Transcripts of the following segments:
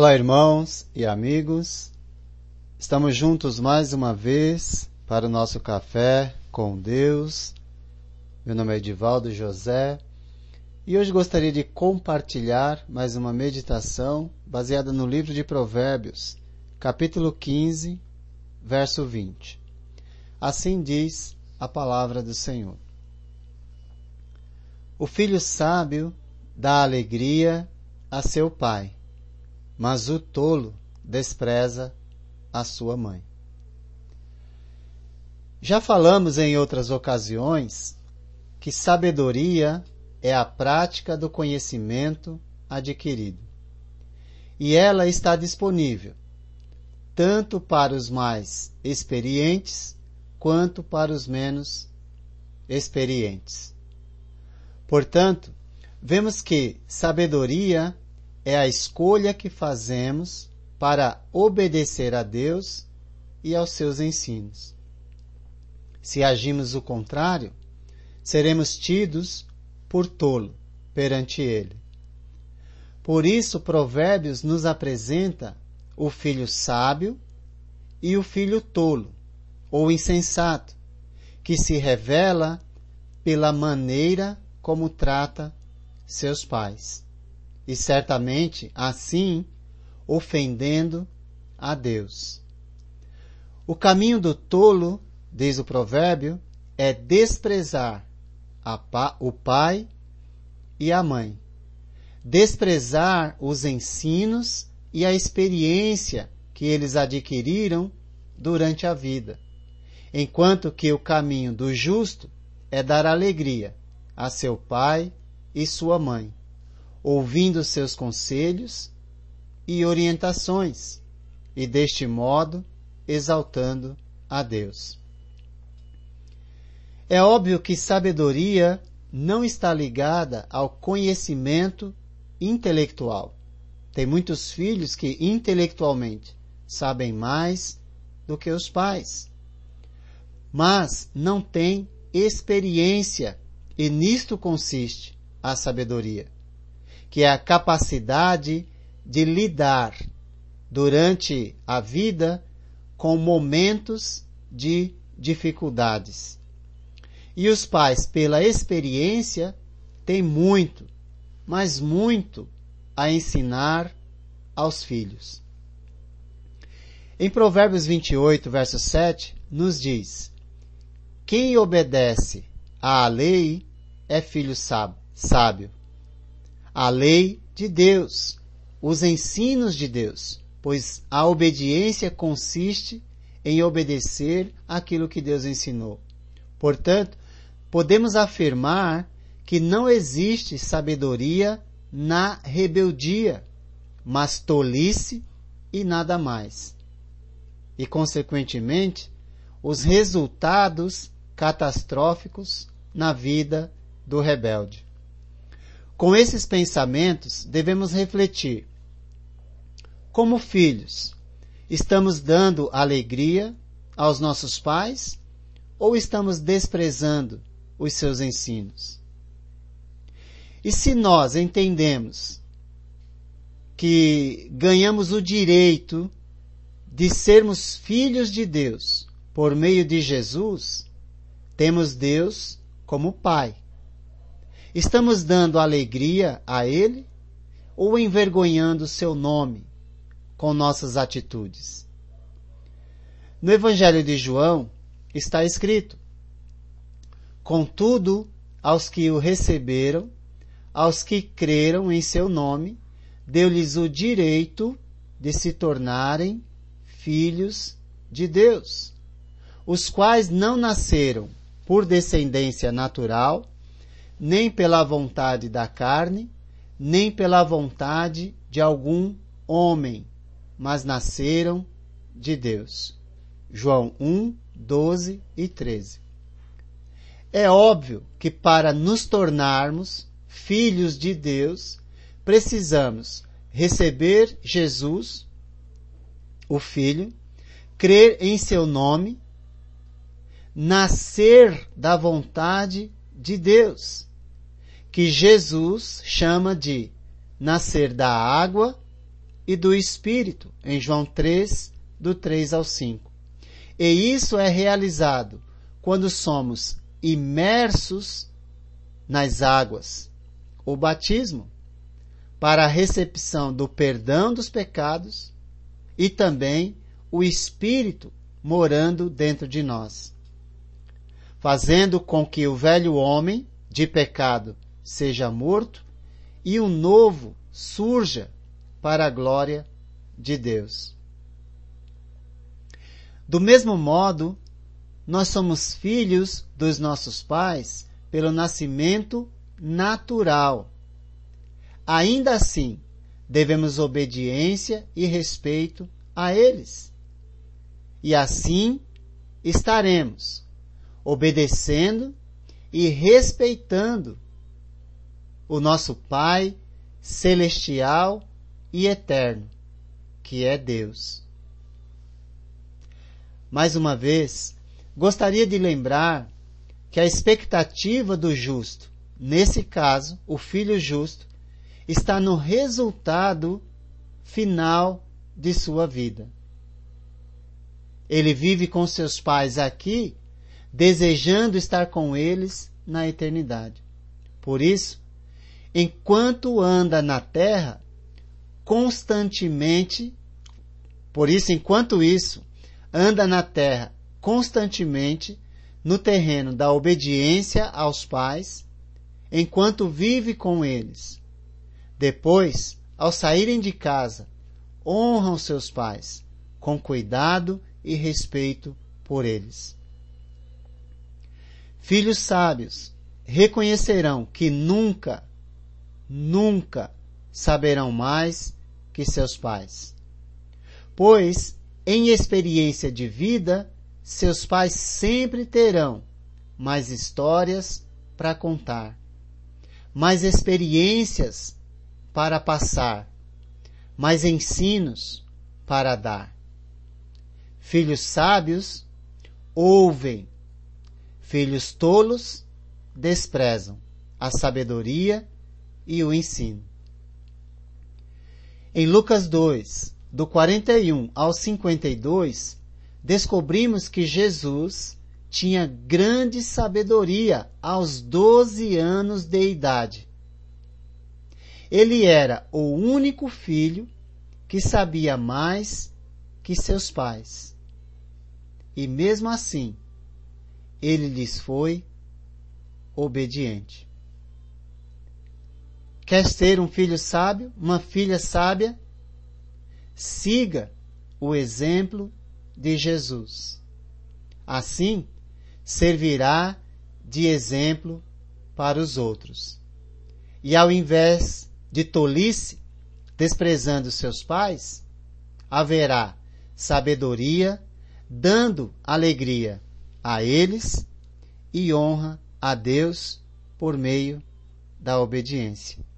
Olá, irmãos e amigos. Estamos juntos mais uma vez para o nosso café com Deus. Meu nome é Edivaldo José e hoje gostaria de compartilhar mais uma meditação baseada no livro de Provérbios, capítulo 15, verso 20. Assim diz a palavra do Senhor. O filho sábio dá alegria a seu pai mas o tolo despreza a sua mãe. Já falamos em outras ocasiões que sabedoria é a prática do conhecimento adquirido. E ela está disponível tanto para os mais experientes quanto para os menos experientes. Portanto, vemos que sabedoria é a escolha que fazemos para obedecer a Deus e aos seus ensinos. Se agimos o contrário, seremos tidos por tolo perante Ele. Por isso, Provérbios nos apresenta o filho sábio e o filho tolo, ou insensato, que se revela pela maneira como trata seus pais e certamente assim ofendendo a Deus. O caminho do tolo, diz o provérbio, é desprezar pa, o pai e a mãe, desprezar os ensinos e a experiência que eles adquiriram durante a vida, enquanto que o caminho do justo é dar alegria a seu pai e sua mãe ouvindo seus conselhos e orientações, e deste modo exaltando a Deus. É óbvio que sabedoria não está ligada ao conhecimento intelectual. Tem muitos filhos que intelectualmente sabem mais do que os pais, mas não têm experiência, e nisto consiste a sabedoria que é a capacidade de lidar durante a vida com momentos de dificuldades. E os pais, pela experiência, têm muito, mas muito a ensinar aos filhos. Em Provérbios 28, verso 7, nos diz: Quem obedece à lei é filho sábio a lei de Deus, os ensinos de Deus, pois a obediência consiste em obedecer aquilo que Deus ensinou. Portanto, podemos afirmar que não existe sabedoria na rebeldia, mas tolice e nada mais. E, consequentemente, os resultados catastróficos na vida do rebelde. Com esses pensamentos, devemos refletir. Como filhos, estamos dando alegria aos nossos pais ou estamos desprezando os seus ensinos? E se nós entendemos que ganhamos o direito de sermos filhos de Deus por meio de Jesus, temos Deus como Pai. Estamos dando alegria a Ele ou envergonhando seu nome com nossas atitudes? No Evangelho de João está escrito: Contudo, aos que o receberam, aos que creram em seu nome, deu-lhes o direito de se tornarem filhos de Deus, os quais não nasceram por descendência natural, nem pela vontade da carne, nem pela vontade de algum homem, mas nasceram de Deus. João 1, 12 e 13. É óbvio que para nos tornarmos filhos de Deus, precisamos receber Jesus, o Filho, crer em seu nome, nascer da vontade de Deus que Jesus chama de nascer da água e do Espírito, em João 3, do 3 ao 5. E isso é realizado quando somos imersos nas águas, o batismo, para a recepção do perdão dos pecados e também o Espírito morando dentro de nós, fazendo com que o velho homem de pecado seja morto e o novo surja para a glória de Deus. Do mesmo modo, nós somos filhos dos nossos pais pelo nascimento natural. Ainda assim, devemos obediência e respeito a eles. E assim estaremos obedecendo e respeitando o nosso Pai celestial e eterno, que é Deus. Mais uma vez, Gostaria de lembrar que a expectativa do justo, nesse caso, o filho justo, está no resultado final de sua vida. Ele vive com seus pais aqui, desejando estar com eles na eternidade. Por isso, enquanto anda na terra, constantemente, por isso, enquanto isso, anda na terra constantemente no terreno da obediência aos pais, enquanto vive com eles. Depois, ao saírem de casa, honram seus pais, com cuidado e respeito por eles. Filhos sábios reconhecerão que nunca, nunca saberão mais que seus pais. Pois, em experiência de vida, seus pais sempre terão mais histórias para contar, mais experiências para passar, mais ensinos para dar. Filhos sábios ouvem, filhos tolos desprezam a sabedoria e o ensino. Em Lucas 2, do 41 ao 52, descobrimos que Jesus tinha grande sabedoria aos 12 anos de idade. Ele era o único filho que sabia mais que seus pais. E mesmo assim, ele lhes foi obediente. Quer ser um filho sábio, uma filha sábia? Siga o exemplo de Jesus. Assim, servirá de exemplo para os outros. E ao invés de tolice, desprezando seus pais, haverá sabedoria, dando alegria a eles e honra a Deus por meio da obediência.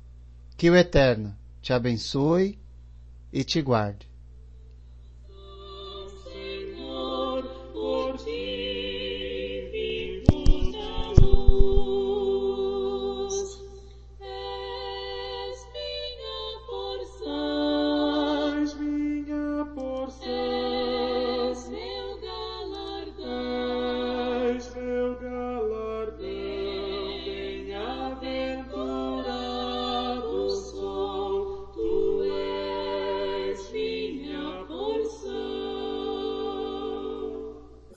Que o Eterno te abençoe e te guarde.